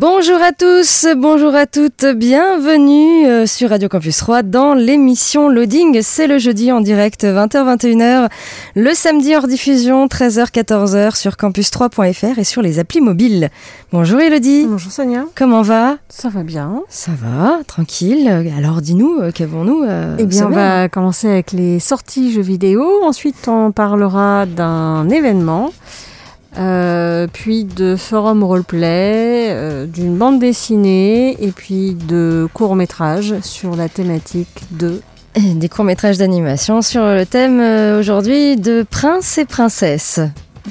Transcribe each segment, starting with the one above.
Bonjour à tous, bonjour à toutes, bienvenue euh, sur Radio Campus 3 dans l'émission Loading. C'est le jeudi en direct 20h-21h, le samedi hors diffusion 13h-14h sur campus3.fr et sur les applis mobiles. Bonjour Elodie, Bonjour Sonia. comment va? Ça va bien. Ça va, tranquille. Alors dis-nous, euh, qu'avons-nous euh, Eh bien, on va commencer avec les sorties jeux vidéo. Ensuite, on parlera d'un événement. Euh, puis de forum roleplay, euh, d'une bande dessinée et puis de courts-métrages sur la thématique de Des courts-métrages d'animation sur le thème euh, aujourd'hui de Prince et Princesse.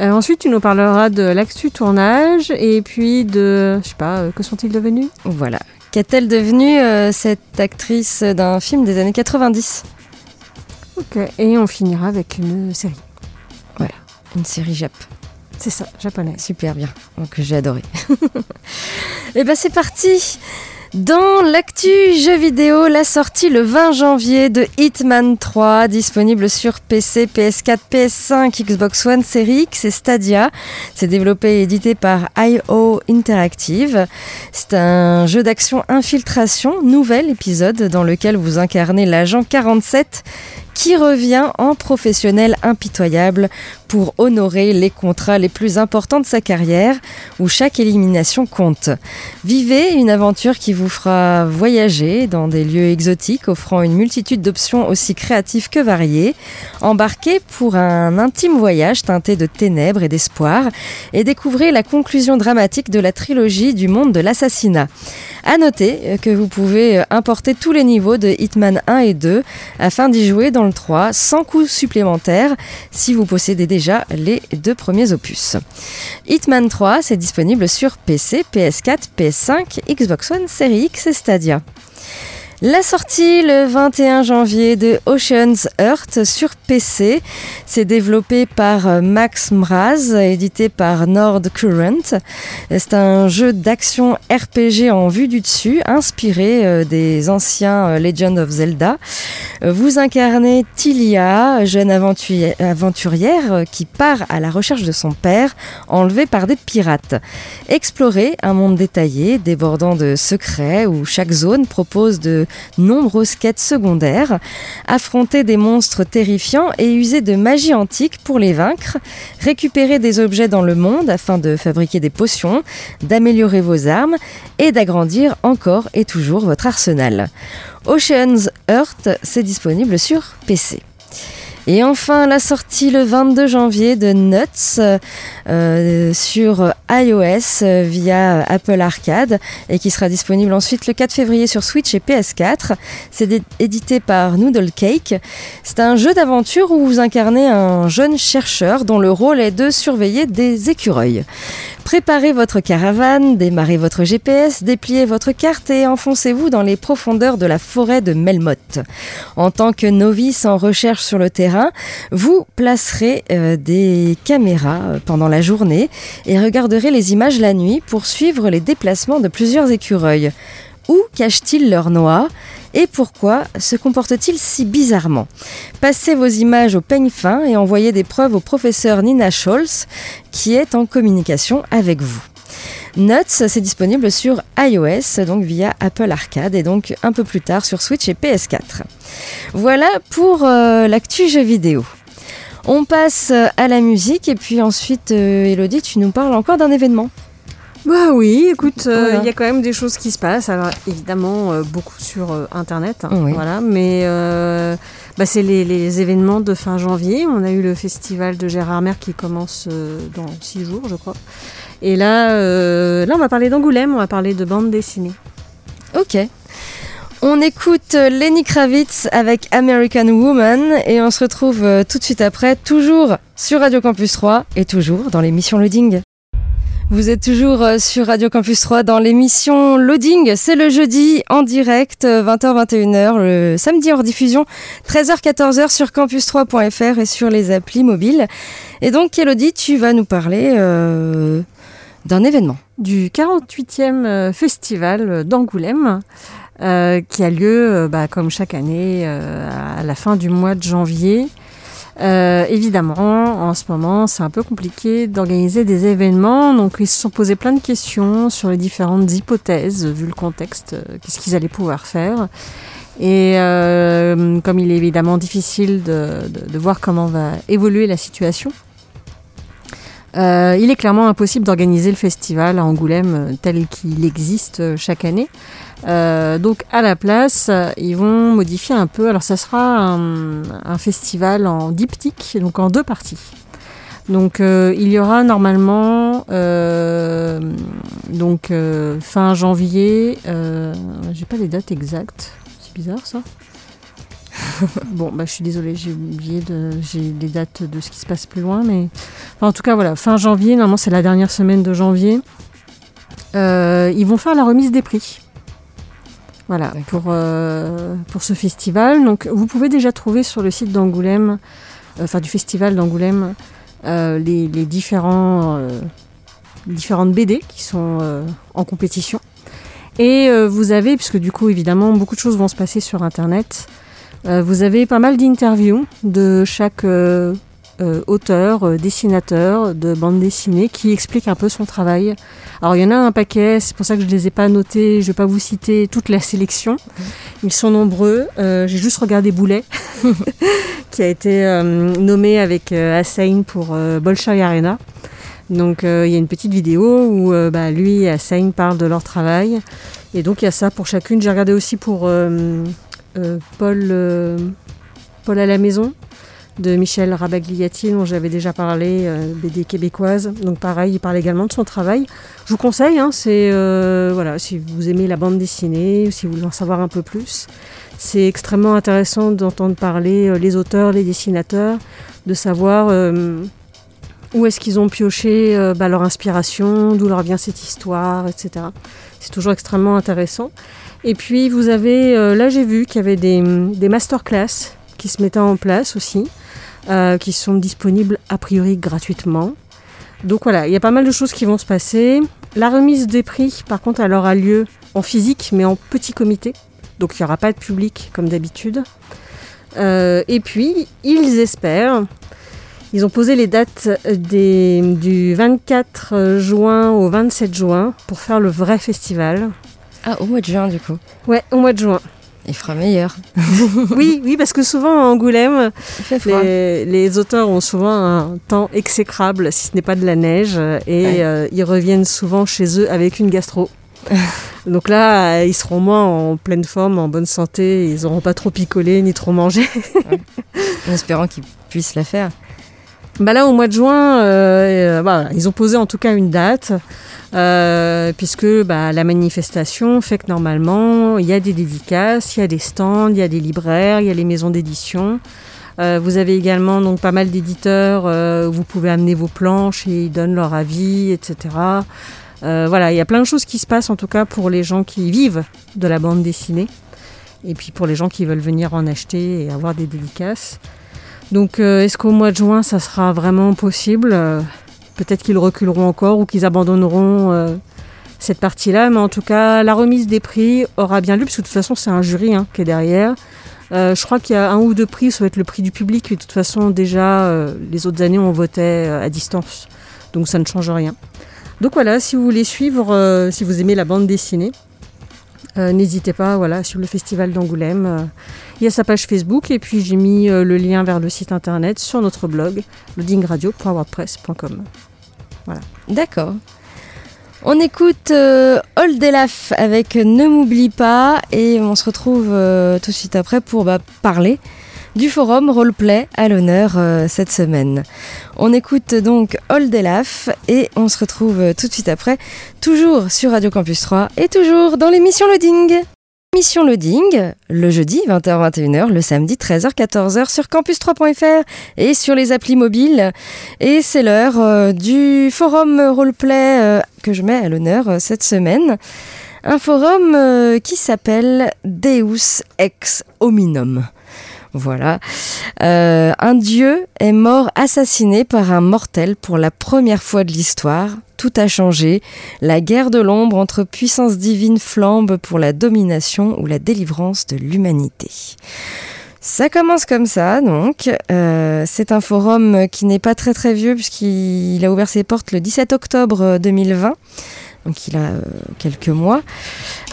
Euh, ensuite, tu nous parleras de l'actu tournage et puis de, je sais pas, que sont-ils devenus? Voilà. Qu'est-elle devenue cette actrice d'un film des années 90 Ok. Et on finira avec une série. Une série Jap. C'est ça, japonais. Super bien, donc j'ai adoré. Et ben c'est parti dans l'actu jeu vidéo, la sortie le 20 janvier de Hitman 3, disponible sur PC, PS4, PS5, Xbox One, Series X et Stadia. C'est développé et édité par IO Interactive. C'est un jeu d'action infiltration, nouvel épisode dans lequel vous incarnez l'agent 47 qui revient en professionnel impitoyable pour honorer les contrats les plus importants de sa carrière, où chaque élimination compte. Vivez une aventure qui vous fera voyager dans des lieux exotiques, offrant une multitude d'options aussi créatives que variées. Embarquez pour un intime voyage teinté de ténèbres et d'espoir, et découvrez la conclusion dramatique de la trilogie du monde de l'assassinat. À noter que vous pouvez importer tous les niveaux de Hitman 1 et 2 afin d'y jouer dans le 3 sans coût supplémentaire si vous possédez déjà les deux premiers opus. Hitman 3, c'est disponible sur PC, PS4, PS5, Xbox One, Series X et Stadia. La sortie le 21 janvier de Ocean's Earth sur PC, c'est développé par euh, Max Mraz, édité par Nord Current. C'est un jeu d'action RPG en vue du dessus, inspiré euh, des anciens euh, Legend of Zelda. Vous incarnez Tilia, jeune aventu- aventurière qui part à la recherche de son père, enlevé par des pirates. Explorez un monde détaillé, débordant de secrets, où chaque zone propose de nombreuses quêtes secondaires. Affronter des monstres terrifiants et user de magie antique pour les vaincre. Récupérer des objets dans le monde afin de fabriquer des potions, d'améliorer vos armes et d'agrandir encore et toujours votre arsenal. Ocean's Earth, c'est disponible sur PC. Et enfin, la sortie le 22 janvier de Nuts euh, sur iOS euh, via Apple Arcade et qui sera disponible ensuite le 4 février sur Switch et PS4. C'est édité par Noodle Cake. C'est un jeu d'aventure où vous incarnez un jeune chercheur dont le rôle est de surveiller des écureuils. Préparez votre caravane, démarrez votre GPS, dépliez votre carte et enfoncez-vous dans les profondeurs de la forêt de Melmoth. En tant que novice en recherche sur le terrain, vous placerez euh, des caméras euh, pendant la journée et regarderez les images la nuit pour suivre les déplacements de plusieurs écureuils. Où cachent-ils leurs noix et pourquoi se comportent-ils si bizarrement? Passez vos images au peigne fin et envoyez des preuves au professeur Nina Scholz qui est en communication avec vous. Nuts, c'est disponible sur iOS, donc via Apple Arcade, et donc un peu plus tard sur Switch et PS4. Voilà pour euh, l'actu jeu vidéo. On passe euh, à la musique, et puis ensuite, euh, Elodie, tu nous parles encore d'un événement. Bah oui, écoute, euh, il Voilà. y a quand même des choses qui se passent. Alors évidemment, euh, beaucoup sur euh, Internet, hein, Oui. voilà. Mais euh, bah, c'est les, les événements de fin janvier. On a eu le festival de Gérard Mer qui commence euh, dans six jours, je crois. Et là, euh, là, on va parler d'Angoulême, on va parler de bande dessinée. Ok. On écoute Lenny Kravitz avec American Woman et on se retrouve euh, tout de suite après, toujours sur Radio Campus 3 et toujours dans l'émission Loading. Vous êtes toujours euh, sur Radio Campus 3 dans l'émission Loading. C'est le jeudi en direct, 20h-21h, euh, le samedi hors diffusion, 13h-14h sur campus3.fr et sur les applis mobiles. Et donc, Elodie, tu vas nous parler euh, d'un événement. Du 48e festival d'Angoulême. Euh, qui a lieu, bah, comme chaque année, euh, à la fin du mois de janvier. Euh, évidemment, en ce moment, c'est un peu compliqué d'organiser des événements, donc ils se sont posés plein de questions sur les différentes hypothèses, vu le contexte, euh, qu'est-ce qu'ils allaient pouvoir faire. Et euh, comme il est évidemment difficile de, voir comment va évoluer la situation, euh, il est clairement impossible d'organiser le festival à Angoulême tel qu'il existe chaque année. Euh, donc à la place, ils vont modifier un peu. Alors ça sera un, festival en diptyque, donc en deux parties. Donc euh, il y aura normalement euh, donc euh, fin janvier. Euh, j'ai pas les dates exactes. C'est bizarre ça. bon, bah, je suis désolée, j'ai oublié de, j'ai les dates de ce qui se passe plus loin, mais enfin, en tout cas voilà, fin janvier. Normalement c'est la dernière semaine de janvier. Euh, ils vont faire la remise des prix. Voilà, pour, euh, pour ce festival. Donc, vous pouvez déjà trouver sur le site d'Angoulême, euh, enfin du festival d'Angoulême, les, les différents, différentes BD qui sont en compétition. Et vous avez, puisque du coup, évidemment, beaucoup de choses vont se passer sur Internet, vous avez pas mal d'interviews de chaque euh, auteur, dessinateur de bande dessinée qui explique un peu son travail. Alors il y en a un paquet, c'est pour ça que je ne les ai pas notés, je ne vais pas vous citer toute la sélection. Ils sont nombreux. Euh, J'ai juste regardé Boulet, qui a été euh, nommé avec euh, pour euh, Bolshoi Arena. Donc il y a une petite vidéo où bah, lui et Hussein parlent de leur travail. Et donc il y a ça pour chacune. J'ai regardé aussi pour Paul, Paul à la maison de Michel Rabagliati, dont j'avais déjà parlé, euh, BD québécoise. Donc pareil, il parle également de son travail. Je vous conseille, hein, c'est euh, voilà, si vous aimez la bande dessinée, si vous voulez en savoir un peu plus, c'est extrêmement intéressant d'entendre parler euh, les auteurs, les dessinateurs, de savoir euh, où est-ce qu'ils ont pioché euh, bah, leur inspiration, d'où leur vient cette histoire, etc. C'est toujours extrêmement intéressant. Et puis vous avez, euh, là j'ai vu qu'il y avait des, masterclass qui se mettaient en place aussi euh, qui sont disponibles a priori gratuitement. Donc voilà, il y a pas mal de choses qui vont se passer. La remise des prix, par contre, elle aura lieu en physique, mais en petit comité. Donc il n'y aura pas de public comme d'habitude. Euh, et puis, ils espèrent, ils ont posé les dates du 24 juin au 27 juin pour faire le vrai festival. Ah, au mois de juin du coup. Ouais, au mois de juin. Il fera meilleur. oui, oui, parce que souvent à Angoulême, les, les, auteurs ont souvent un temps exécrable, si ce n'est pas de la neige, et ouais. euh, ils reviennent souvent chez eux avec une gastro. Donc là, ils seront moins en pleine forme, en bonne santé, ils n'auront pas trop picolé ni trop mangé. ouais. En espérant qu'ils puissent la faire. Bah là, au mois de juin, euh, bah, ils ont posé en tout cas une date. Euh, puisque bah, la manifestation fait que normalement il y a des dédicaces, il y a des stands, il y a des libraires, il y a les maisons d'édition. Euh, vous avez également donc pas mal d'éditeurs, euh, vous pouvez amener vos planches et ils donnent leur avis, etc. Euh, voilà, il y a plein de choses qui se passent en tout cas pour les gens qui vivent de la bande dessinée et puis pour les gens qui veulent venir en acheter et avoir des dédicaces. Donc est-ce qu'au mois de juin ça sera vraiment possible? Peut-être qu'ils reculeront encore ou qu'ils abandonneront euh, cette partie-là. Mais en tout cas, la remise des prix aura bien lieu, parce que de toute façon, c'est un jury hein, qui est derrière. Euh, je crois qu'il y a un ou deux prix, ça va être le prix du public. Mais de toute façon, déjà, euh, les autres années, on votait à distance. Donc ça ne change rien. Donc voilà, si vous voulez suivre, si vous aimez la bande dessinée, n'hésitez pas voilà, sur le festival d'Angoulême. Il y a sa page Facebook et puis j'ai mis le lien vers le site internet sur notre blog loadingradio.wordpress.com. Voilà. D'accord. On écoute euh, Oldelaf avec Ne m'oublie pas et on se retrouve euh, tout de suite après pour bah, parler du forum roleplay à l'honneur euh, cette semaine. On écoute donc Oldelaf et on se retrouve tout de suite après, toujours sur Radio Campus 3 et toujours dans l'émission Loading. Mission Loading, le jeudi 20h-21h, le samedi 13h-14h sur campus3.fr et sur les applis mobiles. Et c'est l'heure euh, du forum roleplay euh, que je mets à l'honneur euh, cette semaine. Un forum euh, qui s'appelle Deus Ex Hominum. Voilà. Euh, un dieu est mort assassiné par un mortel pour la première fois de l'histoire. Tout a changé. La guerre de l'ombre entre puissances divines flambe pour la domination ou la délivrance de l'humanité. Ça commence comme ça, donc. Euh, c'est un forum qui n'est pas très très vieux puisqu'il a ouvert ses portes le 17 octobre 2020. Donc il a euh, quelques mois.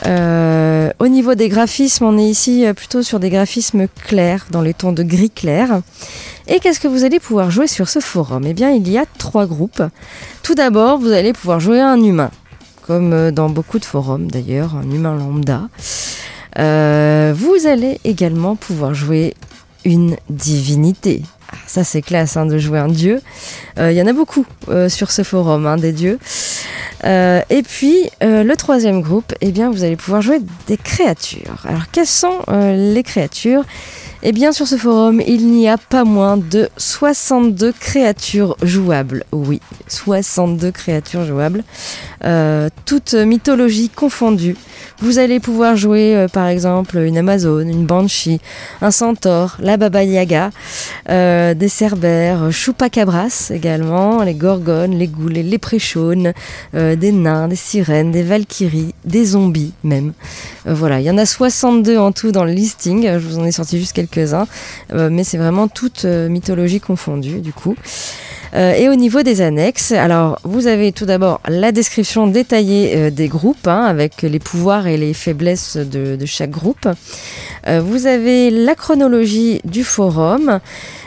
Euh, au niveau des graphismes, on est ici euh, plutôt sur des graphismes clairs, dans les tons de gris clair. Et qu'est-ce que vous allez pouvoir jouer sur ce forum? Eh bien, il y a trois groupes. Tout d'abord, vous allez pouvoir jouer un humain, comme euh, dans beaucoup de forums d'ailleurs, un humain lambda. Vous allez également pouvoir jouer divinité. Ah, ça c'est classe hein, de jouer un dieu. Euh, Il y en a beaucoup euh, sur ce forum, hein, des dieux. Euh, et puis euh, le troisième groupe, eh bien vous allez pouvoir jouer des créatures. Alors quelles sont euh, les créatures? Eh bien sur ce forum, il n'y a pas moins de 62 créatures jouables. Oui, 62 créatures jouables, euh, toutes mythologies confondues. Vous allez pouvoir jouer euh, par exemple une Amazone, une Banshee, un Centaure, la Baba Yaga, euh, des Cerbères, Chupacabras également, les Gorgones, les Ghouls, les Léprechaunes, euh, des nains, des sirènes, des Valkyries, des zombies même. Voilà, il y en a 62 en tout dans le listing, je vous en ai sorti juste quelques-uns, mais c'est vraiment toute mythologie confondue du coup. Euh, et au niveau des annexes, alors vous avez tout d'abord la description détaillée euh, des groupes, hein, avec les pouvoirs et les faiblesses de, chaque groupe. Euh, vous avez la chronologie du forum,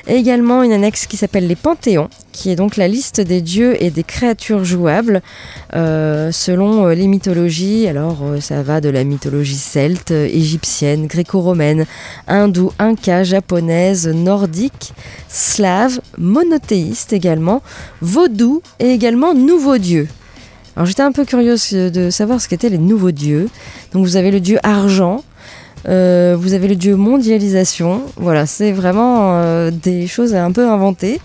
et également une annexe qui s'appelle les Panthéons, qui est donc la liste des dieux et des créatures jouables selon les mythologies. Alors ça va de la mythologie celte, égyptienne, gréco-romaine, hindoue, inca, japonaise, nordique, slave, monothéiste également, vaudou et également nouveau dieu. Alors j'étais un peu curieuse de savoir ce qu'étaient les nouveaux dieux. Donc vous avez le dieu argent, euh, vous avez le dieu mondialisation. Voilà, c'est vraiment euh, des choses un peu inventées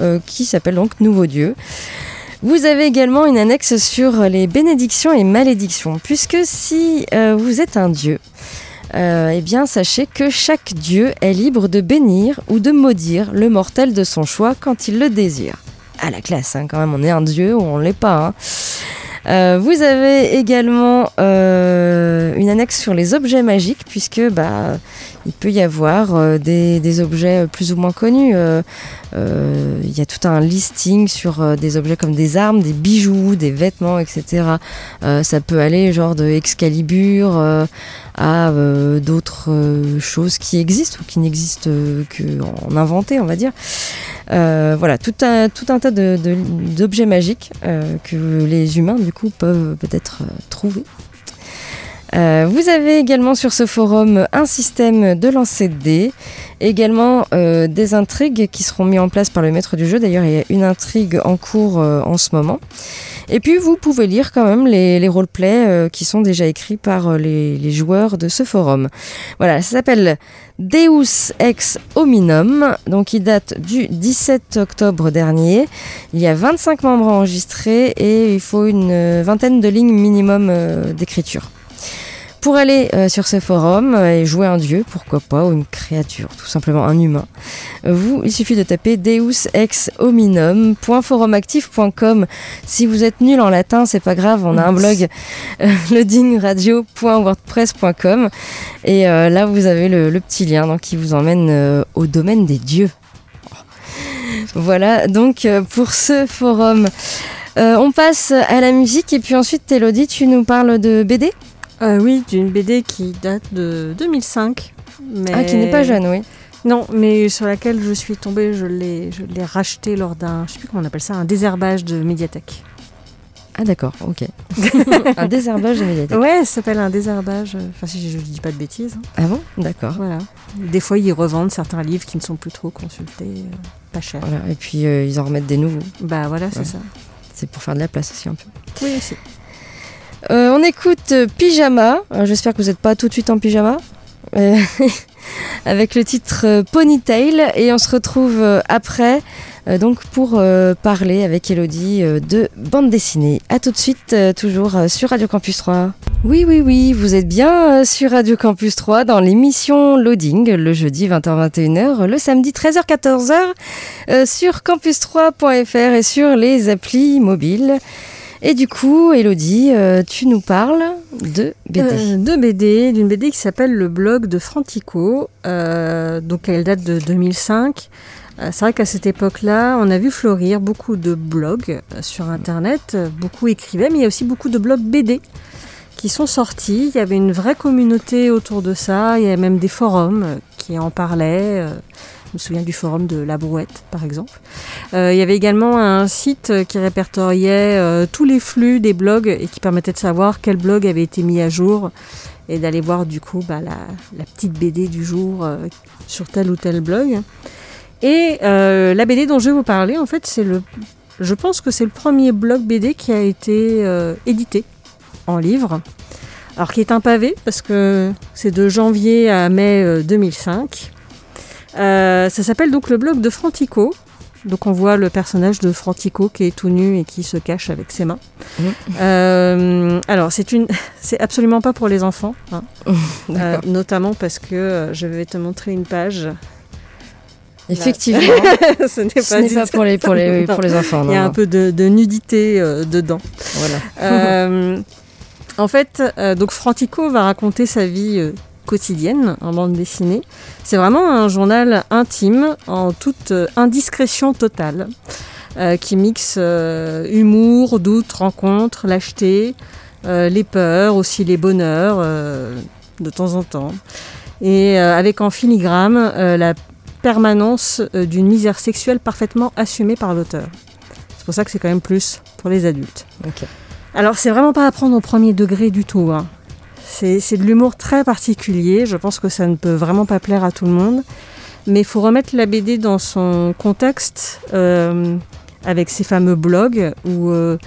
euh, qui s'appellent donc nouveaux dieux. Vous avez également une annexe sur les bénédictions et malédictions, puisque si vous êtes un dieu, euh, eh bien sachez que chaque dieu est libre de bénir ou de maudire le mortel de son choix quand il le désire. À la classe, hein, quand même, on est un dieu ou on l'est pas. hein. Euh, vous avez également euh, une annexe sur les objets magiques, puisque bah, il peut y avoir euh, des, objets plus ou moins connus. Euh, euh, Il y a tout un listing sur euh, des objets comme des armes, des bijoux, des vêtements, etc. Euh, ça peut aller genre de Excalibur euh, à euh, d'autres euh, choses qui existent ou qui n'existent euh, qu'en inventé, on va dire. Euh, voilà, tout un, tout un tas de- de- d'objets magiques euh, que les humains, du coup, peuvent peut-être euh, trouver. Euh, vous avez également sur ce forum un système de lancer de dés, également euh, des intrigues qui seront mises en place par le maître du jeu. D'ailleurs, il y a une intrigue en cours euh, en ce moment. Et puis, vous pouvez lire quand même les, roleplays qui sont déjà écrits par les, joueurs de ce forum. Voilà, ça s'appelle Deus Ex Hominum, donc il date du 17 octobre dernier. Il y a 25 membres enregistrés et il faut une vingtaine de lignes minimum d'écriture. Pour aller euh, sur ce forum euh, et jouer un dieu, pourquoi pas, ou une créature, tout simplement un humain, euh, vous, il suffit de taper deus ex hominum.forumactif.com. Si vous êtes nul en latin, c'est pas grave, on a un blog euh, loadingradio.wordpress.com et là vous avez le, le petit lien donc, qui vous emmène au domaine des dieux. Voilà donc pour ce forum. On passe à la musique et puis ensuite Elodie tu nous parles de BD Euh, oui, d'une BD qui date de 2005. Mais... Ah qui n'est pas jeune oui. Non, mais sur laquelle je suis tombée, je l'ai, je l'ai racheté lors d'un, je sais plus comment on appelle ça, un désherbage de médiathèque. Ah d'accord, ok. un désherbage de médiathèque. Ouais, ça s'appelle un désherbage. Enfin, si je, je dis pas de bêtises. hein. Ah bon? D'accord. Voilà. Des fois, ils revendent certains livres qui ne sont plus trop consultés, euh, pas cher. Voilà. Et puis euh, ils en remettent des nouveaux. Bah voilà, c'est Ouais. ça. C'est pour faire de la place aussi un peu. Oui, c'est. Euh, on écoute euh, Pyjama. J'espère que vous n'êtes pas tout de suite en pyjama. Euh, avec le titre Ponytail. Et on se retrouve après donc pour parler avec Elodie de bande dessinée. A tout de suite, toujours sur Radio Campus 3. Oui, oui, oui, vous êtes bien sur Radio Campus 3 dans l'émission Loading, le jeudi 20h-21h, le samedi 13h-14h euh, sur campus3.fr et sur les applis mobiles. Et du coup, Elodie, euh, tu nous parles de BD. Euh, de BD, d'une BD qui s'appelle Le blog de Frantico. Euh, donc elle date de 2005. Euh, c'est vrai qu'à cette époque-là, on a vu fleurir beaucoup de blogs sur Internet. Beaucoup écrivaient, mais il y a aussi beaucoup de blogs BD qui sont sortis. Il y avait une vraie communauté autour de ça. Il y avait même des forums qui en parlaient. Je me souviens du forum de La Brouette, par exemple. Euh, il y avait également un site qui répertoriait euh, tous les flux des blogs et qui permettait de savoir quel blog avait été mis à jour et d'aller voir du coup bah, la, petite BD du jour euh, sur tel ou tel blog. Et la BD dont je vais vous parler, en fait, c'est le, je pense que c'est le premier blog BD qui a été édité en livre. Alors qui est un pavé parce que c'est de janvier à mai euh, 2005. Euh, ça s'appelle donc le blog de Frantico. Donc on voit le personnage de Frantico qui est tout nu et qui se cache avec ses mains. Mhm. Euh, alors c'est une, c'est absolument pas pour les enfants, hein. Euh, notamment parce que euh, je vais te montrer une page. Effectivement, Ce n'est ce pas pour les, pour les, pour les enfants. Il y a un peu de, de nudité dedans. Voilà. En fait, donc Frantico va raconter sa vie quotidienne en bande dessinée. C'est vraiment un journal intime en toute euh, indiscrétion totale, euh, qui mixe euh, humour, doute, rencontre, lâcheté, euh, les peurs, aussi les bonheurs de temps en temps. Et avec en filigrane la permanence d'une misère sexuelle parfaitement assumée par l'auteur. C'est pour ça que c'est quand même plus pour les adultes. Alors, c'est vraiment pas à prendre au premier degré du tout. hein. C'est de l'humour très particulier. Je pense que ça ne peut vraiment pas plaire à tout le monde. Mais il faut remettre la BD dans son contexte euh, avec ces fameux blogs où euh,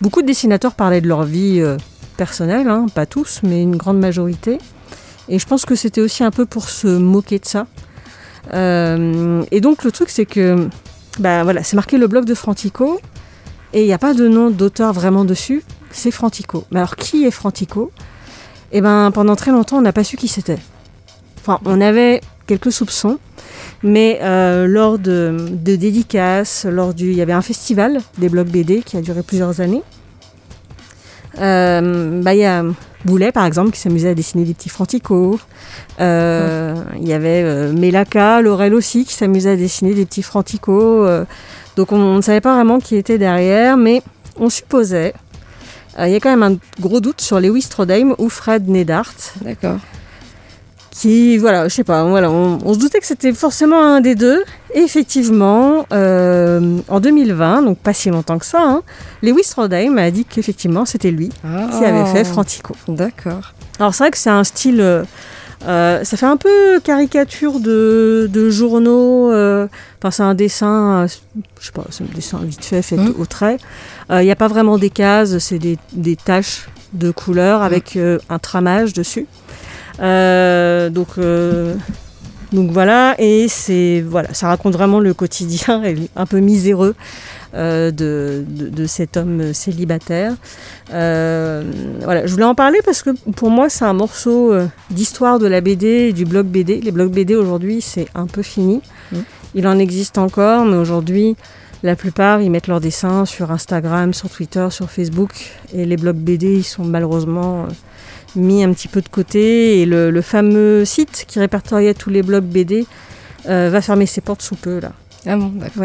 beaucoup de dessinateurs parlaient de leur vie euh, personnelle, hein, pas tous, mais une grande majorité. Et je pense que c'était aussi un peu pour se moquer de ça. Et donc le truc c'est que bah, voilà, c'est marqué le blog de Frantico et il n'y a pas de nom d'auteur vraiment dessus, c'est Frantico. Mais alors qui est Frantico? Eh ben pendant très longtemps on n'a pas su qui c'était. Enfin on avait quelques soupçons, mais euh, lors de, dédicaces, lors du, il y avait un festival des blogs BD qui a duré plusieurs années. Euh, bah, il y a Boulet par exemple qui s'amusait à dessiner des petits Frantico. Euh, Il y avait euh, Mélaka, Laurel aussi qui s'amusait à dessiner des petits Frantico. euh, donc on on ne savait pas vraiment qui était derrière, mais on supposait. Euh, Il y a quand même un gros doute sur Lewis Strodheim ou Fred Nedart, D'accord. qui, voilà, je sais pas, voilà, on, on se doutait que c'était forcément un des deux. Et effectivement, euh, en 2020, donc pas si longtemps que ça, hein, Lewis Strodheim a dit qu'effectivement c'était lui qui avait fait Frantico. Ah, D'accord. Alors c'est vrai que c'est un style, euh, ça fait un peu caricature de, de journaux. euh, Enfin c'est un dessin, euh, je sais pas, c'est un dessin vite fait, fait Mhm. au trait. Il n'y a pas vraiment des cases, c'est des, des taches de couleurs avec euh, un tramage dessus. Donc donc voilà, et c'est voilà, ça raconte vraiment le quotidien un peu miséreux euh, de, de, de cet homme célibataire. Euh, voilà, je voulais en parler parce que pour moi c'est un morceau euh, d'histoire de la BD et du blog BD. Les blogs BD aujourd'hui c'est un peu fini. Mm. Il en existe encore, mais aujourd'hui la plupart ils mettent leurs dessins sur Instagram, sur Twitter, sur Facebook et les blogs BD ils sont malheureusement mis un petit peu de côté et le, le fameux site qui répertoriait tous les blogs BD euh, va fermer ses portes sous peu là. Ah bon, d'accord.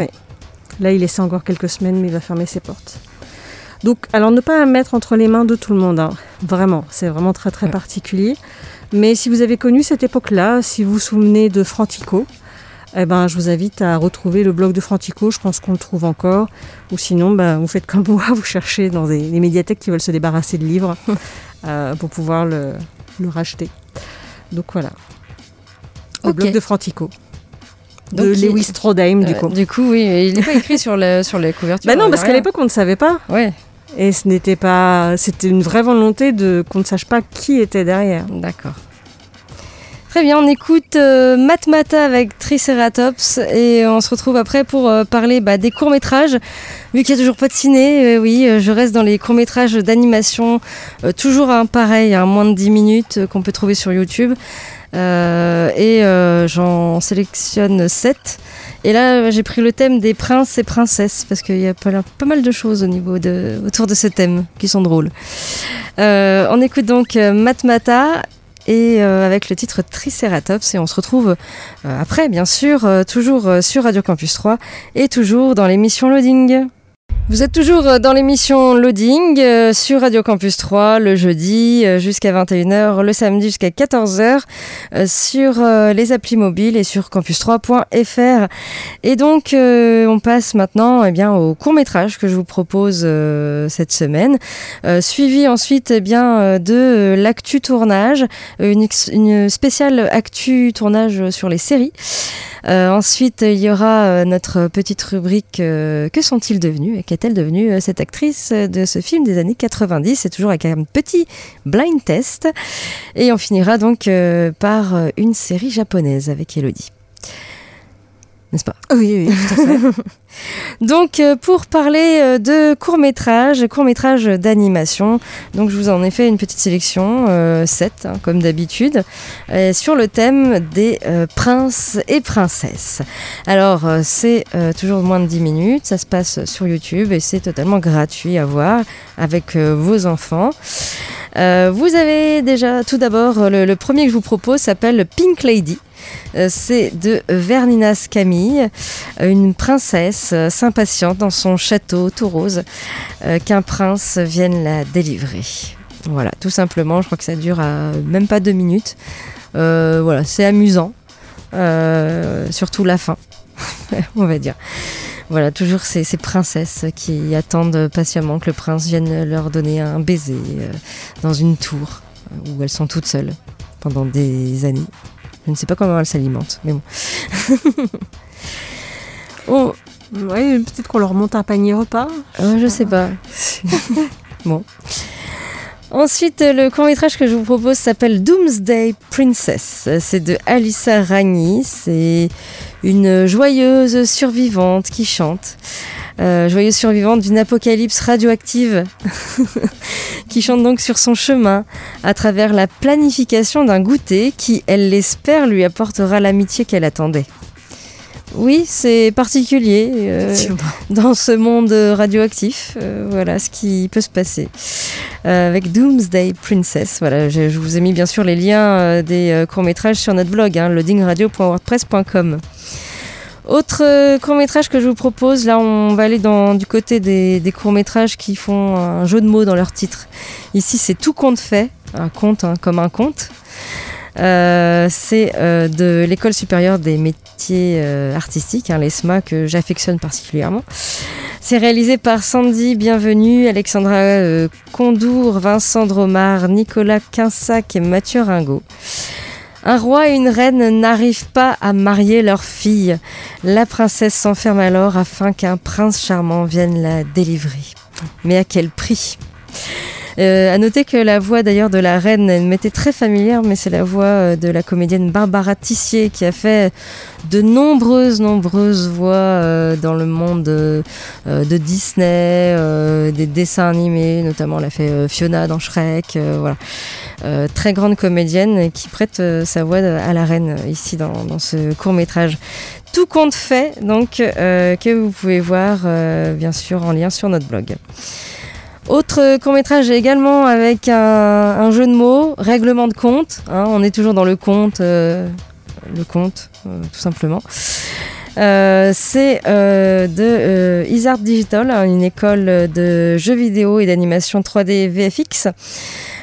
Là, il laissait encore quelques semaines, mais il va fermer ses portes. Donc, alors ne pas mettre entre les mains de tout le monde, hein. vraiment, c'est vraiment très très Ouais. particulier. Mais si vous avez connu cette époque-là, si vous vous souvenez de Frantico, eh ben, je vous invite à retrouver le blog de Frantico, je pense qu'on le trouve encore. Ou sinon, ben, vous faites comme moi, vous cherchez dans des, les médiathèques qui veulent se débarrasser de livres euh, pour pouvoir le, le racheter. Donc voilà. Le blog de Frantico. Donc, de il- Lewis du Euh, coup. Du coup, oui, il n'est pas écrit sur, le, sur les couvertures. Bah non, parce qu'à l'époque, on ne savait pas. Ouais. Et ce n'était pas. C'était une vraie volonté de qu'on ne sache pas qui était derrière. D'accord. Très bien, on écoute euh, Matmata avec Triceratops et on se retrouve après pour euh, parler bah, des courts-métrages. Vu qu'il n'y a toujours pas de ciné, euh, oui, euh, je reste dans les courts-métrages d'animation, euh, toujours un pareil, à moins de 10 minutes euh, qu'on peut trouver sur YouTube. Euh, et euh, j'en sélectionne 7. Et là, j'ai pris le thème des princes et princesses parce qu'il y a pas, mal de choses autour de ce thème qui sont drôles. Euh, on écoute donc euh, Matmata et euh, avec le titre Triceratops et on se retrouve euh, après bien sûr euh, toujours sur Radio Campus 3 et toujours dans l'émission Loading. Vous êtes toujours euh, dans l'émission Loading euh, sur Radio Campus 3 le jeudi euh, jusqu'à 21h, le samedi jusqu'à 14h euh, sur les applis mobiles et sur campus3.fr. Et donc on passe maintenant eh bien, au court métrage que je vous propose cette semaine, suivi ensuite eh bien, de l'actu tournage, une, spéciale actu tournage sur les séries. Ensuite, il y aura notre petite rubrique Que sont-ils devenus qu'est-elle devenue euh, cette actrice euh, de ce film des années 90 C'est toujours avec un petit blind test. Et on finira donc euh, par une série japonaise avec Elodie. N'est-ce pas? Oui, oui, tout à fait. donc, euh, pour parler euh, de court-métrage, court-métrage d'animation, donc je vous en ai fait une petite sélection, 7 comme d'habitude, euh, sur le thème des euh, princes et princesses. Alors, euh, c'est euh, toujours moins de 10 minutes, ça se passe sur YouTube et c'est totalement gratuit à voir avec euh, vos enfants. Euh, vous avez déjà, tout d'abord, euh, le, le premier que je vous propose s'appelle Pink Lady. Euh, C'est de Verninas Camille, euh, une princesse euh, s'impatiente dans son château tout rose qu'un prince vienne la délivrer. Voilà, tout simplement, je crois que ça dure même pas deux minutes. Voilà, c'est amusant, surtout la fin, on va dire. Voilà, toujours ces, ces princesses qui attendent patiemment que le prince vienne leur donner un baiser dans une tour où elles sont toutes seules pendant des années. Je ne sais pas comment elles s'alimentent, mais bon. oh, Oui, peut-être qu'on leur monte un panier repas. euh, je sais pas. bon. Ensuite, le court-métrage que je vous propose s'appelle Doomsday Princess. C'est de Alissa Ragni. C'est une joyeuse survivante qui chante. Euh, joyeuse survivante d'une apocalypse radioactive qui chante donc sur son chemin à travers la planification d'un goûter qui, elle l'espère, lui apportera l'amitié qu'elle attendait. Oui, c'est particulier euh, dans ce monde radioactif. euh, voilà ce qui peut se passer euh, avec Doomsday Princess. Voilà, je, je vous ai mis bien sûr les liens des euh, courts-métrages sur notre blog, hein, loadingradio.wordpress.com. Autre euh, court-métrage que je vous propose, là on va aller dans, du côté des, des courts-métrages qui font un jeu de mots dans leur titre. Ici c'est Tout compte fait, un conte hein, comme un conte. Euh, c'est euh, de l'école supérieure des métiers euh, artistiques, hein, l'ESMA, que j'affectionne particulièrement. C'est réalisé par Sandy Bienvenue, Alexandra Condour, Vincent Dromard, Nicolas Quinsac et Mathieu Ringot. Un roi et une reine n'arrivent pas à marier leur fille. La princesse s'enferme alors afin qu'un prince charmant vienne la délivrer. Mais à quel prix? Euh, à noter que la voix d'ailleurs de la reine elle m'était très familière, mais c'est la voix euh, de la comédienne Barbara Tissier qui a fait de nombreuses, nombreuses voix euh, dans le monde euh, de Disney, des dessins animés, notamment elle a fait Fiona dans Shrek, voilà. Très grande comédienne qui prête sa voix à la reine ici dans, ce court métrage. Tout compte fait, donc, que vous pouvez voir bien sûr en lien sur notre blog. Autre court métrage également avec un, jeu de mots, règlement de compte. hein, on est toujours dans le compte, euh, le compte, euh, tout simplement. Euh, c'est de Isart Digital, une école de jeux vidéo et d'animation 3D VFX.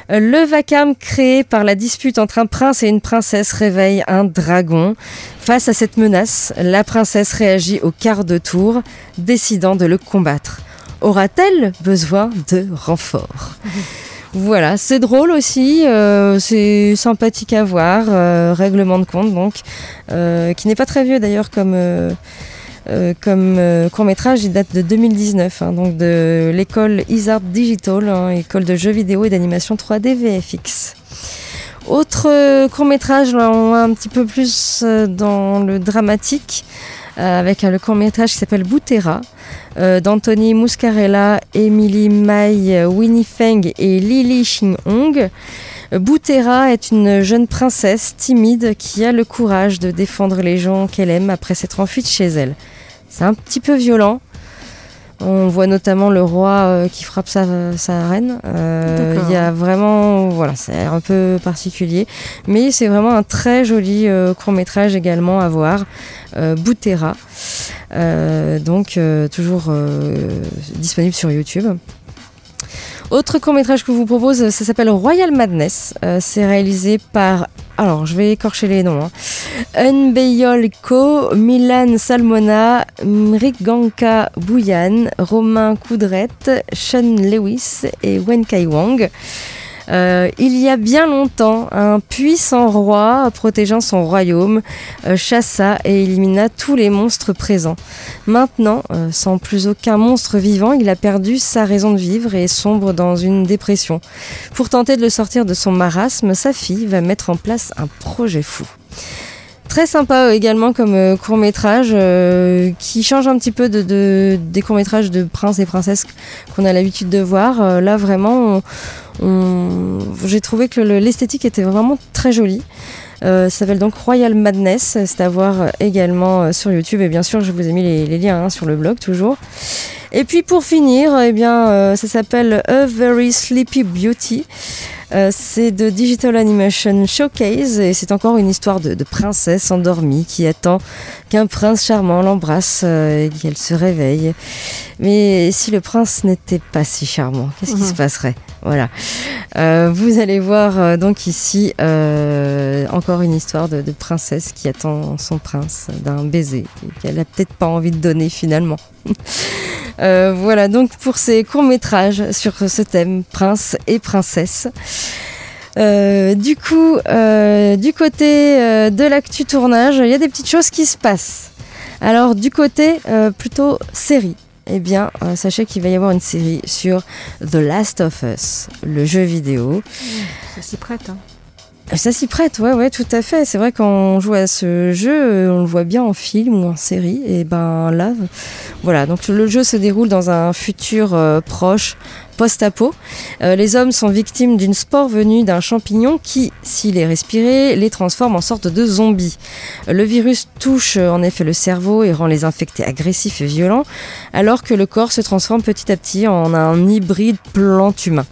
Le vacarme créé par la dispute entre un prince et une princesse réveille un dragon. Face à cette menace, la princesse réagit au quart de tour, décidant de le combattre. Aura-t-elle besoin de renfort Voilà, c'est drôle aussi, euh, c'est sympathique à voir, euh, règlement de compte donc, euh, qui n'est pas très vieux d'ailleurs comme, comme court métrage, il date de 2019, hein, donc de l'école Isart Digital, hein, école de jeux vidéo et d'animation 3D VFX. Autre court métrage, on va un petit peu plus dans le dramatique, avec le court métrage qui s'appelle Boutera. d'Anthony Muscarella, Emily Mai, Winnie Feng et Lily Xinhong. Boutera est une jeune princesse timide qui a le courage de défendre les gens qu'elle aime après s'être enfuie de chez elle. C'est un petit peu violent. On voit notamment le roi euh, qui frappe sa, reine. Euh, il y a vraiment, voilà, c'est un peu particulier, mais c'est vraiment un très joli euh, court métrage également à voir. Boutera, donc toujours disponible sur YouTube. Autre court métrage que je vous propose, ça s'appelle Royal Madness. Euh, c'est réalisé par, alors je vais écorcher les noms, hein. Ko, Milan Salmona, Mriganka Bouyan, Romain Coudrette, Sean Lewis et Wen Kai Wang. Euh, il y a bien longtemps, un puissant roi protégeant son royaume euh, chassa et élimina tous les monstres présents. Maintenant, euh, sans plus aucun monstre vivant, il a perdu sa raison de vivre et sombre dans une dépression. Pour tenter de le sortir de son marasme, sa fille va mettre en place un projet fou. Très sympa également comme court métrage qui change un petit peu de, des courts métrages de princes et princesses qu'on a l'habitude de voir. là vraiment, j'ai trouvé que l'esthétique était vraiment très jolie. Euh, ça s'appelle donc Royal Madness, c'est à voir également euh, sur YouTube et bien sûr je vous ai mis les, liens hein, sur le blog toujours. Et puis pour finir, eh bien, euh, ça s'appelle A Very Sleepy Beauty. C'est de Digital Animation Showcase et c'est encore une histoire de, princesse endormie qui attend qu'un prince charmant l'embrasse et qu'elle se réveille. Mais si le prince n'était pas si charmant, qu'est-ce qui mhm. se passerait? Voilà. Euh, vous allez voir euh, donc ici euh, encore une histoire de, princesse qui attend son prince d'un baiser qu'elle a peut-être pas envie de donner finalement. Voilà donc pour ces courts métrages sur ce thème prince et princesse. du coup, du côté de l'actu tournage, il y a des petites choses qui se passent. Alors du côté plutôt série, eh bien, euh, sachez qu'il va y avoir une série sur The Last of Us, le jeu vidéo. S'y prête, hein. Ça s'y prête, ouais, ouais, tout à fait. C'est vrai qu'on joue à ce jeu, euh, on le voit bien en film ou en série. Et ben là, voilà. Donc le jeu se déroule dans un futur euh, proche, post-apo. Euh, les hommes sont victimes d'une spore venue d'un champignon qui, s'il est respiré, les transforme en sorte de zombies. Le virus touche en effet le cerveau et rend les infectés agressifs et violents, alors que le corps se transforme petit à petit en un hybride plante-humain.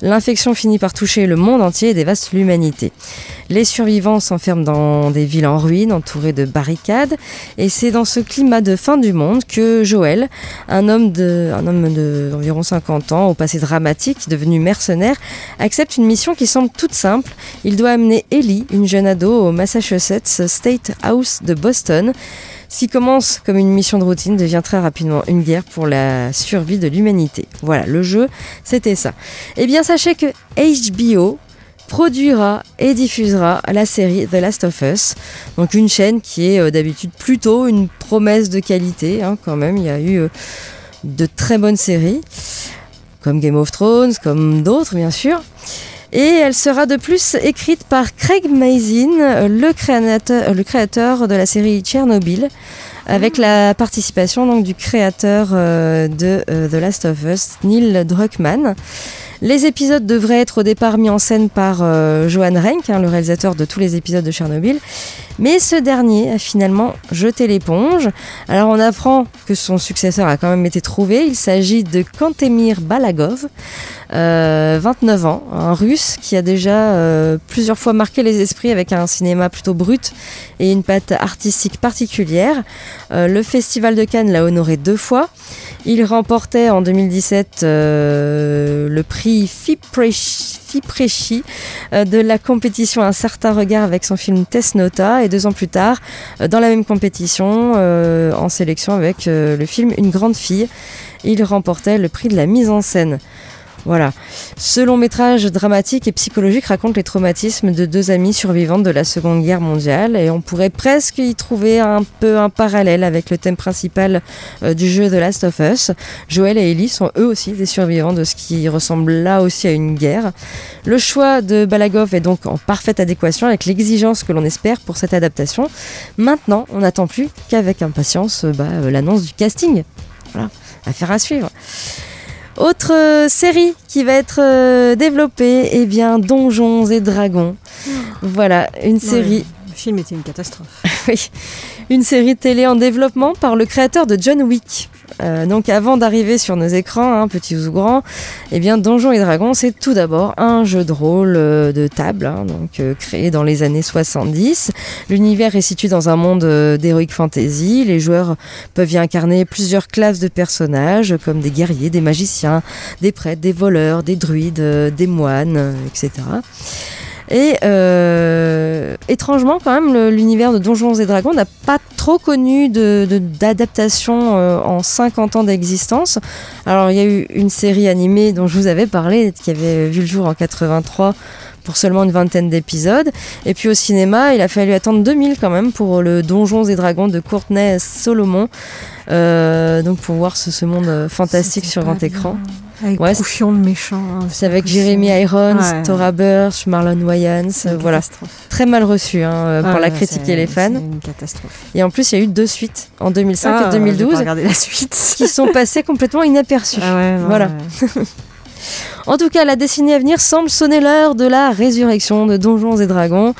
L'infection finit par toucher le monde entier et dévaste l'humanité. Les survivants s'enferment dans des villes en ruine entourées de barricades et c'est dans ce climat de fin du monde que Joël, un homme d'environ 50 ans au passé dramatique, devenu mercenaire, accepte une mission qui semble toute simple. Il doit amener Ellie, une jeune ado au Massachusetts State House de Boston. Ce qui commence comme une mission de routine devient très rapidement une guerre pour la survie de l'humanité. Voilà, le jeu, c'était ça. Eh bien, sachez que HBO produira et diffusera la série The Last of Us. Donc une chaîne qui est euh, d'habitude plutôt une promesse de qualité hein, quand même. Il y a eu euh, de très bonnes séries, comme Game of Thrones, comme d'autres bien sûr. Et elle sera de plus écrite par Craig Mazin, le créateur, le créateur de la série Tchernobyl, avec la participation donc du créateur euh, de The Last of Us, Neil Druckmann. Les épisodes devraient être au départ mis en scène par euh, Johan Renck, hein, le réalisateur de tous les épisodes de Chernobyl. Mais ce dernier a finalement jeté l'éponge. Alors on apprend que son successeur a quand même été trouvé. Il s'agit de Kantemir Balagov, 29 euh, ans, un russe qui a déjà euh, plusieurs fois marqué les esprits avec un cinéma plutôt brut et une patte artistique particulière. le Festival de Cannes l'a honoré deux fois. Il remportait en 2017 le prix Fipresci euh, de la compétition Un certain regard avec son film Test Nota et deux ans plus tard, euh, dans la même compétition, euh, en sélection avec le film Une grande fille, il remportait le prix de la mise en scène. Voilà. Ce long métrage dramatique et psychologique raconte les traumatismes de deux amies survivantes de la Seconde Guerre mondiale et on pourrait presque y trouver un peu un parallèle avec le thème principal euh, du jeu The Last of Us. Joël et Ellie sont eux aussi des survivants de ce qui ressemble là aussi à une guerre. Le choix de Balagov est donc en parfaite adéquation avec l'exigence que l'on espère pour cette adaptation. Maintenant, on n'attend plus qu'avec impatience euh, bah, euh, l'annonce du casting. Voilà, affaire à suivre. Autre euh, série qui va être euh, développée, eh bien Donjons et Dragons. Voilà, une série. Le film était une catastrophe. oui, une série télé en développement par le créateur de John Wick. Euh, donc avant d'arriver sur nos écrans, hein, petits ou grands, eh bien Donjons et Dragons, c'est tout d'abord un jeu de rôle euh, de table, hein, donc euh, créé dans les années 70. L'univers est situé dans un monde d'heroic fantasy. Les joueurs peuvent y incarner plusieurs classes de personnages, comme des guerriers, des magiciens, des prêtres, des voleurs, des druides, des moines, etc. Et euh, étrangement, quand même, l'univers de Donjons et Dragons n'a pas trop connu de- de- d'adaptation euh, en 50 ans d'existence. Alors, il y a eu une série animée dont je vous avais parlé, qui avait vu le jour en 83 pour seulement une vingtaine d'épisodes. Et puis au cinéma, il a fallu attendre 2000 quand même pour le Donjons et Dragons de Courtenay Solomon. Euh, donc pour voir ce, ce monde fantastique sur grand bien. Avec Ouais, méchant. hein, C'est avec Jeremy. Irons, Ouais. Tora Birch, Marlon Wayans, euh, voilà. Très mal reçu hein, euh, pour Ouais, la critique et les fans. C'est une catastrophe. Et en plus, il y a eu deux suites en 2005 Ah, et J'ai 2012 pas regardé la suite. qui sont passées complètement inaperçues. Ah ouais, Voilà. En tout cas, la décennie à venir semble sonner l'heure de la résurrection de Donjons et Dragons.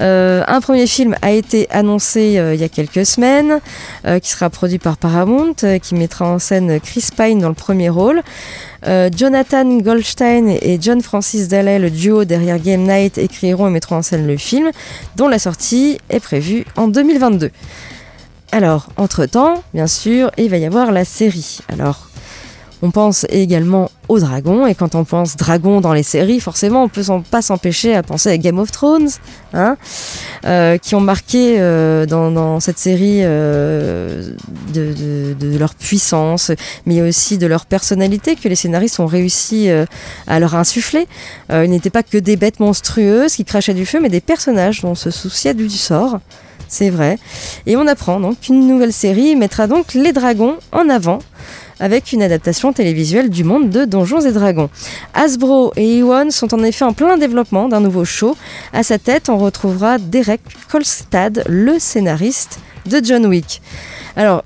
Euh, un premier film a été annoncé euh, il y a quelques semaines, euh, qui sera produit par Paramount, qui mettra en scène Chris Pine dans le premier rôle. Jonathan Goldstein et John Francis Daley, le duo derrière Game Night, écriront et mettront en scène le film, dont la sortie est prévue en 2022. Alors, entre-temps, bien sûr, il va y avoir la série. Alors, on pense également aux dragons, et quand on pense dragons dans les séries, forcément, on peut pas s'empêcher à penser à Game of Thrones, hein, euh, qui ont marqué euh, dans, cette série euh, de, de- leur puissance, mais aussi de leur personnalité que les scénaristes ont réussi à leur insuffler. Ils n'étaient pas que des bêtes monstrueuses qui crachaient du feu, mais des personnages dont on se souciait du sort. C'est vrai. Et on apprend donc qu'une nouvelle série mettra donc les dragons en avant avec une adaptation télévisuelle du monde de Donjons et Dragons. Hasbro et Ewan sont en effet en plein développement d'un nouveau show. À sa tête, on retrouvera Derek Kolstad, le scénariste de John Wick. Alors,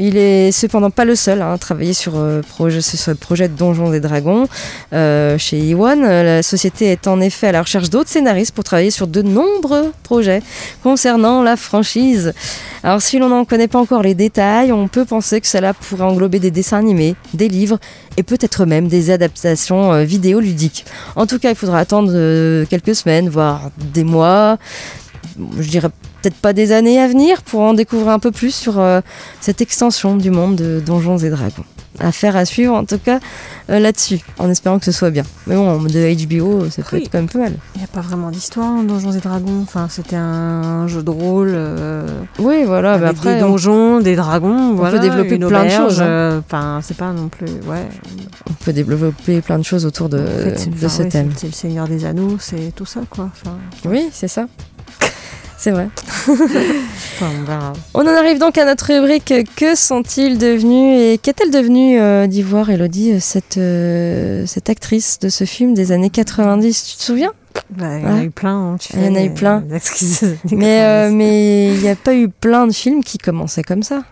il est cependant pas le seul hein, à travailler sur, euh, le projet de Donjons et Dragons euh, chez Ewan. Euh, La société est en effet à la recherche d'autres scénaristes pour travailler sur de nombreux projets concernant la franchise. Alors si l'on n'en connaît pas encore les détails, on peut penser que cela pourrait englober des dessins animés, des livres et peut-être même des adaptations vidéoludiques. En tout cas, il faudra attendre quelques semaines, voire des mois, je dirais peut-être pas des années à venir pour en découvrir un peu plus sur euh, cette extension du monde de Donjons et Dragons. Affaire à suivre en tout cas euh, là-dessus, en espérant que ce soit bien. Mais bon, de HBO, ça peut Oui. être quand même pas mal. Il n'y a pas vraiment d'histoire dans Donjons et Dragons. Enfin, c'était un jeu de rôle. euh, Oui, voilà, avec après, des on- donjons, des dragons. voilà, peut développer une plein de choses, hein. euh, Enfin, c'est pas non plus. Ouais. on peut développer plein de choses autour de, En fait, c'est- de enfin, ce ouais, thème. c'est- C'est le Seigneur des Anneaux, c'est tout ça, quoi. Enfin, Oui, c'est ça. C'est vrai. on en arrive donc à notre rubrique Que sont-ils devenus et qu'est-elle devenue euh, d'Ivoire, Elodie, euh, cette, euh, cette actrice de ce film des années 90 Tu te souviens? Bah, il y en a eu plein. hein, tu Il y en a eu plein. Mais euh, 90. mais il n'y a pas eu plein de films qui commençaient comme ça.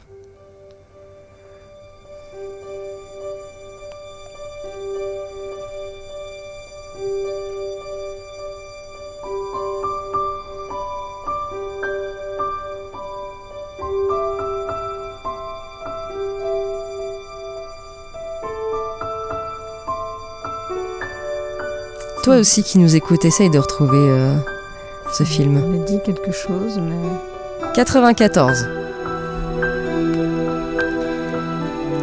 Aussi qui nous écoutes, essaye de retrouver euh, ce film. On a dit quelque chose, mais. 94.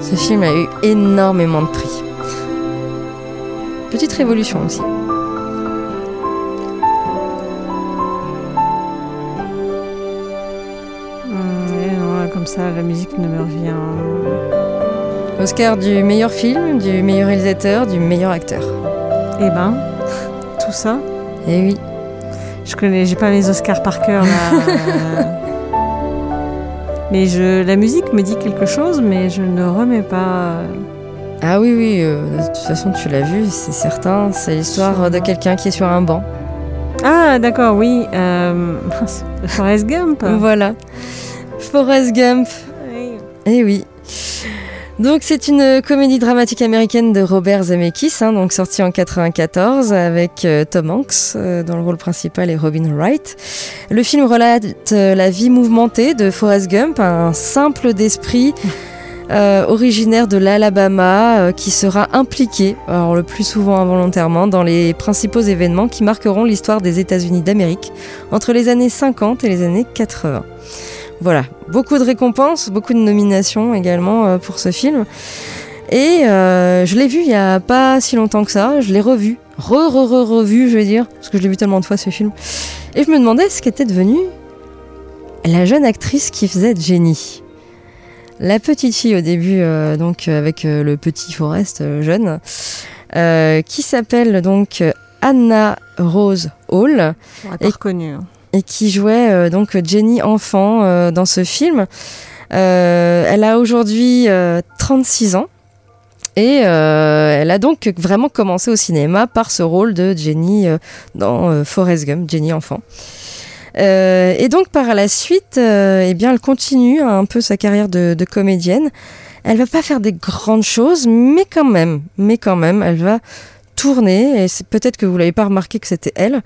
Ce film a eu énormément de prix. Petite révolution aussi. Là, comme ça, la musique ne me revient Oscar du meilleur film, du meilleur réalisateur, du meilleur acteur. Eh ben, ça. Et oui. Je connais, j'ai pas les Oscars par cœur là. mais je, la musique me dit quelque chose, mais je ne remets pas. Ah oui, oui, euh, de toute façon, tu l'as vu, c'est certain. C'est l'histoire de quelqu'un qui est sur un banc. Ah, d'accord, oui. Euh, Forrest Gump. Voilà. Forrest Gump. Oui. Eh oui. Donc c'est une comédie dramatique américaine de Robert Zemeckis, hein, donc sortie en 94 avec euh, Tom Hanks euh, dans le rôle principal et Robin Wright. Le film relate euh, la vie mouvementée de Forrest Gump, un simple d'esprit euh, originaire de l'Alabama qui sera impliqué, alors le plus souvent involontairement, dans les principaux événements qui marqueront l'histoire des États-Unis d'Amérique entre les années 50 et les années 80. Voilà, beaucoup de récompenses, beaucoup de nominations également euh, pour ce film. Et euh, je l'ai vu il y a pas si longtemps que ça, je l'ai revu, re re re revu je veux dire, parce que je l'ai vu tellement de fois ce film. Et je me demandais ce qu'était devenue la jeune actrice qui faisait Jenny. La petite fille au début, euh, donc avec euh, le petit Forrest euh, jeune, qui s'appelle donc Anna Rose Hall On l'a pas hein. Et qui jouait euh, donc Jenny enfant euh, dans ce film. Euh, elle a aujourd'hui euh, 36 ans et elle a donc vraiment commencé au cinéma par ce rôle de Jenny dans euh, Forrest Gump, Jenny enfant. Et donc par la suite, eh bien, elle continue un peu sa carrière de, de comédienne. Elle va pas faire des grandes choses, mais quand même, mais quand même, elle va tourner. Et c'est peut-être que vous l'avez pas remarqué que c'était elle.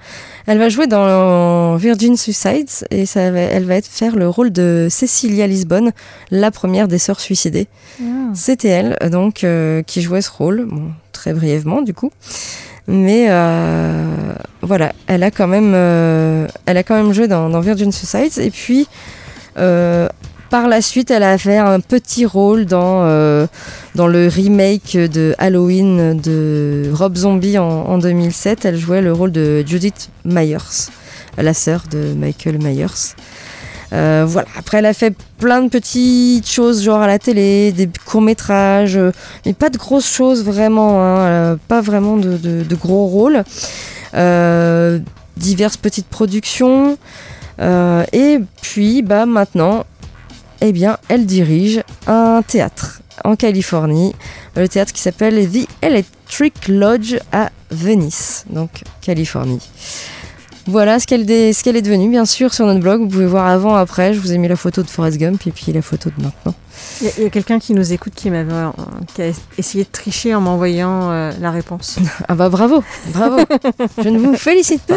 Elle va jouer dans Virgin Suicides et ça va, elle va être faire le rôle de Cecilia Lisbonne, la première des sœurs suicidées. C'était elle, donc, euh, qui jouait ce rôle, bon, très brièvement du coup. Mais euh, voilà, elle a quand même, euh, elle a quand même joué dans, dans Virgin Suicides. Et puis, par la suite, elle a fait un petit rôle dans, euh, le remake de Halloween de Rob Zombie en, en 2007. Elle jouait le rôle de Judith Myers, la sœur de Michael Myers. Euh, voilà. Après, elle a fait plein de petites choses, genre à la télé, des courts-métrages, euh, mais pas de grosses choses vraiment, hein, pas vraiment de, gros rôles. Diverses petites productions. Et puis, bah, maintenant, eh bien, elle dirige un théâtre en Californie, le théâtre qui s'appelle The Electric Lodge à Venice, donc Californie. Voilà ce qu'elle est devenue, bien sûr, sur notre blog. Vous pouvez voir avant, après. Je vous ai mis la photo de Forrest Gump et puis la photo de maintenant. Il y a, quelqu'un qui nous écoute qui, m'avait, euh, qui a essayé de tricher en m'envoyant euh, la réponse. Ah bah bravo, bravo. Je ne vous félicite pas.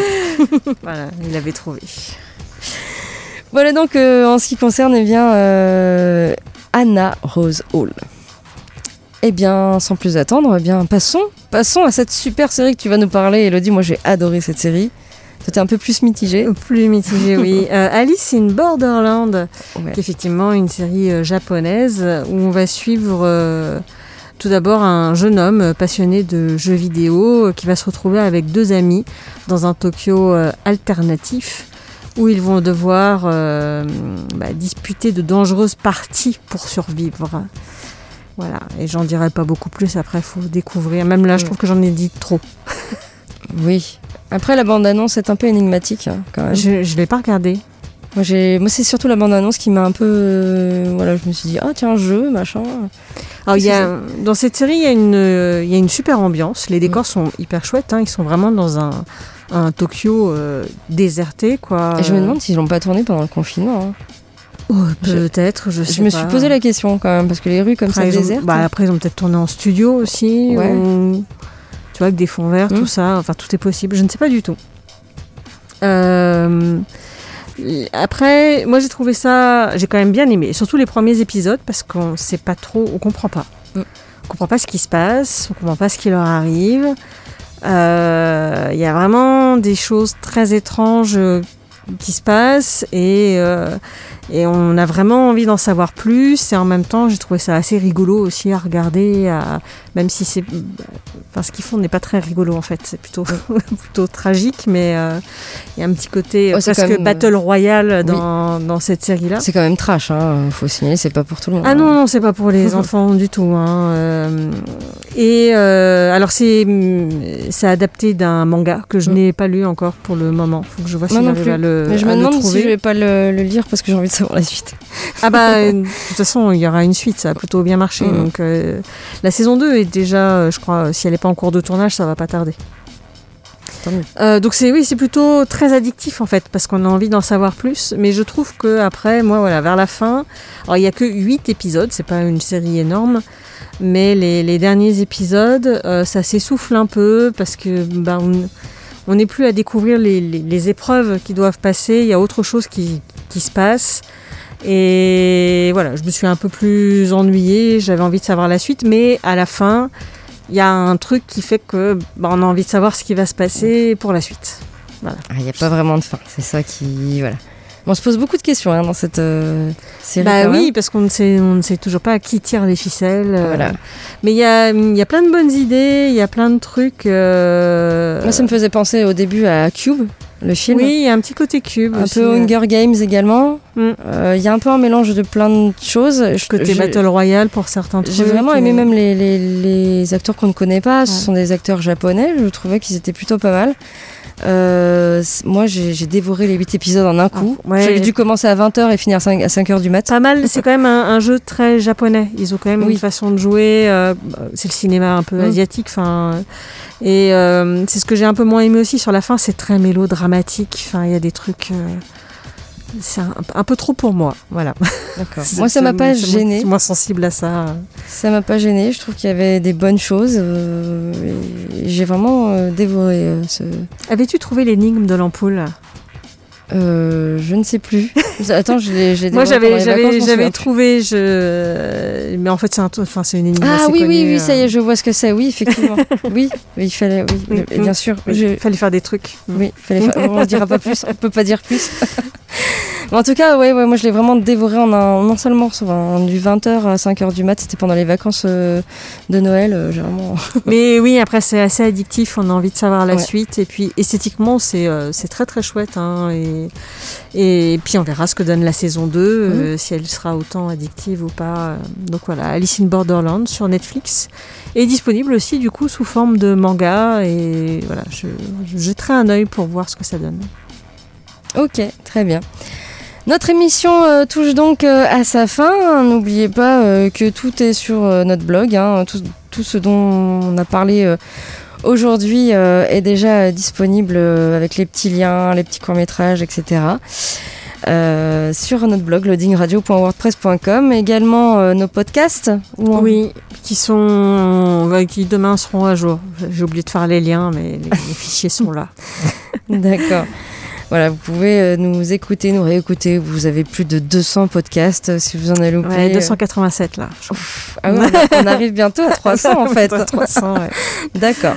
voilà, il avait trouvé. Voilà donc euh, en ce qui concerne eh bien, euh, Anna Rose Hall. Eh bien, sans plus attendre, eh bien, passons, passons à cette super série que tu vas nous parler, Elodie. Moi, j'ai adoré cette série. T'es un peu plus mitigée. Plus mitigé, oui. Euh, Alice in Borderland, Ouais. qui est effectivement une série euh, japonaise où on va suivre euh, tout d'abord un jeune homme euh, passionné de jeux vidéo euh, qui va se retrouver avec deux amis dans un Tokyo euh, alternatif où ils vont devoir euh, bah, disputer de dangereuses parties pour survivre. Voilà, et j'en dirai pas beaucoup plus, après il faut découvrir. Même là, je Mm. trouve que j'en ai dit trop. Oui. Après, la bande-annonce est un peu énigmatique, hein, quand même. Je ne l'ai pas regardé. Moi, c'est surtout la bande-annonce qui m'a un peu... euh, Voilà, je me suis dit, ah tiens, jeu, machin. Alors, y a, dans cette série, il y, a une, euh, y a une super ambiance. Les décors sont hyper chouettes. hein. Ils sont vraiment dans un, un Tokyo euh, déserté. Quoi. Et je me demande s'ils l'ont pas tourné pendant le confinement. hein. Oh, Peut-être, je sais Je me pas. suis posé la question quand même, parce que les rues comme Après, ça désertes. bah, après, ils ont peut-être tourné en studio aussi. Ouais. ou- tu vois, avec des fonds verts, tout ça. Enfin, tout est possible. Je ne sais pas du tout. Euh, après, moi, j'ai trouvé ça. J'ai quand même bien aimé. Surtout les premiers épisodes, parce qu'on sait pas trop. On comprend pas. Mm. On comprend pas ce qui se passe. On comprend pas ce qui leur arrive. Euh, Il y a vraiment des choses très étranges euh, qui se passe et, euh, et on a vraiment envie d'en savoir plus. Et en même temps, j'ai trouvé ça assez rigolo aussi à regarder, à- même si c'est. Enfin, ce qu'ils font n'est pas très rigolo en fait, c'est plutôt, plutôt tragique, mais euh, il y a un petit côté c'est presque même- Battle Royale dans, dans cette série-là. C'est quand même trash, hein, faut signaler, c'est pas pour tout le monde. Ah non, non, c'est pas pour les enfants du tout. hein, euh, et euh, alors, c'est c'est adapté d'un manga que je Mm. n'ai pas lu encore pour le moment. Faut que je vois si j'arrive à le, Mais je me demande si je vais pas le, le lire parce que j'ai envie de savoir la suite. Ah bah, euh, de toute façon, il y aura une suite, ça a plutôt bien marché. Mm. Donc, euh, la saison 2 est déjà, euh, je crois, si elle n'est pas en cours de tournage, ça va pas tarder. Euh, donc c'est oui, c'est plutôt très addictif en fait, parce qu'on a envie d'en savoir plus. Mais je trouve que après, moi, voilà, vers la fin, alors il y a que 8 épisodes, c'est pas une série énorme, mais les, les derniers épisodes, euh, ça s'essouffle un peu parce que bah, on on n'est plus à découvrir les, les- les épreuves qui doivent passer. Il y a autre chose qui, se passe. Et voilà, je me suis un peu plus ennuyée, j'avais envie de savoir la suite, mais à la fin, il y a un truc qui fait que bah, on a envie de savoir ce qui va se passer pour la suite. Ah, Il n'y a pas vraiment de fin, c'est ça qui. Voilà. On se pose beaucoup de questions hein, dans cette euh, série. Bah oui, même. parce qu'on ne sait, on ne sait toujours pas qui tire les ficelles. euh, Voilà. Mais il y a, y a plein de bonnes idées, il y a plein de trucs. euh, Moi, ça me faisait penser au début à Cube, le film. Oui, il y a un petit côté cube. Un aussi, peu ouais. Hunger Games également. Mm. Il y a un peu un mélange de plein de choses. Côté Battle Royale pour certains trucs. J'ai vraiment aimé et- même les, les- les acteurs qu'on ne connaît pas. Ce sont des acteurs japonais. Je trouvais qu'ils étaient plutôt pas mal. Euh, moi, j'ai dévoré les 8 épisodes en un coup. Ah, ouais. J'avais dû commencer à 20h et finir à 5, à 5h du mat. Pas mal, c'est quand même un, un jeu très japonais. Ils ont quand même Oui. une façon de jouer. euh, c'est le cinéma un peu Mm. asiatique. Et euh, c'est ce que j'ai un peu moins aimé aussi sur la fin. C'est très mélodramatique. Il y a des trucs. C'est un, un peu trop pour moi. Voilà. D'accord. Moi, ça m'a pas gêné. moins- moins sensible à ça. Ça m'a pas gêné. Je trouve qu'il y avait des bonnes choses. euh, j'ai vraiment euh, dévoré euh, ce. Avais-tu trouvé l'énigme de l'ampoule? Euh, je ne sais plus. Attends, je l'ai. je Moi, j'avais, trouvé. Je... Mais en fait, c'est un, enfin, c'est une énigme. Ah oui, oui, oui, ça y euh. est, je vois ce que c'est. Oui, effectivement. oui, il fallait. Oui, Oui, mais bien sûr. Oui, je- Il fallait faire des trucs. Oui, fallait faire- on ne dira pas plus, on peut pas dire plus. Mais en tout cas, ouais, ouais, moi je l'ai vraiment dévoré en un, en un seul morceau. enfin, du 20h à 5h du mat, c'était pendant les vacances euh, de Noël. euh, J'ai vraiment. Mais oui, après c'est assez addictif, on a envie de savoir la Ouais. suite. Et puis esthétiquement, c'est euh, très très chouette. hein, et, et puis on verra ce que donne la saison 2, euh, si elle sera autant addictive ou pas. Donc voilà, Alice in Borderland sur Netflix est disponible aussi du coup sous forme de manga. Et voilà, je, je jetterai un œil pour voir ce que ça donne. Ok, très bien. Notre émission euh, touche donc euh, à sa fin. N'oubliez pas euh, que tout est sur notre blog. hein. Tout, tout ce dont on a parlé aujourd'hui est déjà disponible avec les petits liens, les petits courts-métrages, etc. sur notre blog loadingradio.wordpress.com. Également nos podcasts. Oui, qui sont ouais, qui demain seront à jour. J'ai oublié de faire les liens, mais les, les fichiers sont là. D'accord. Voilà, vous pouvez euh, nous écouter, nous réécouter. Vous avez plus de 200 podcasts euh, si vous en avez loupé. Ouais, 287 là. je crois. Ah ouais, on, arrive bientôt à 300 en fait. 300, ouais. D'accord.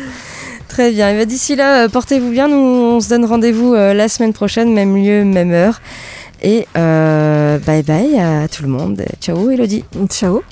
Très bien. Et ben, d'ici là, euh, portez-vous bien. Nous, on se donne rendez-vous euh, la semaine prochaine, même lieu, même heure. Et euh, bye bye à tout le monde. Ciao, Elodie. Ciao.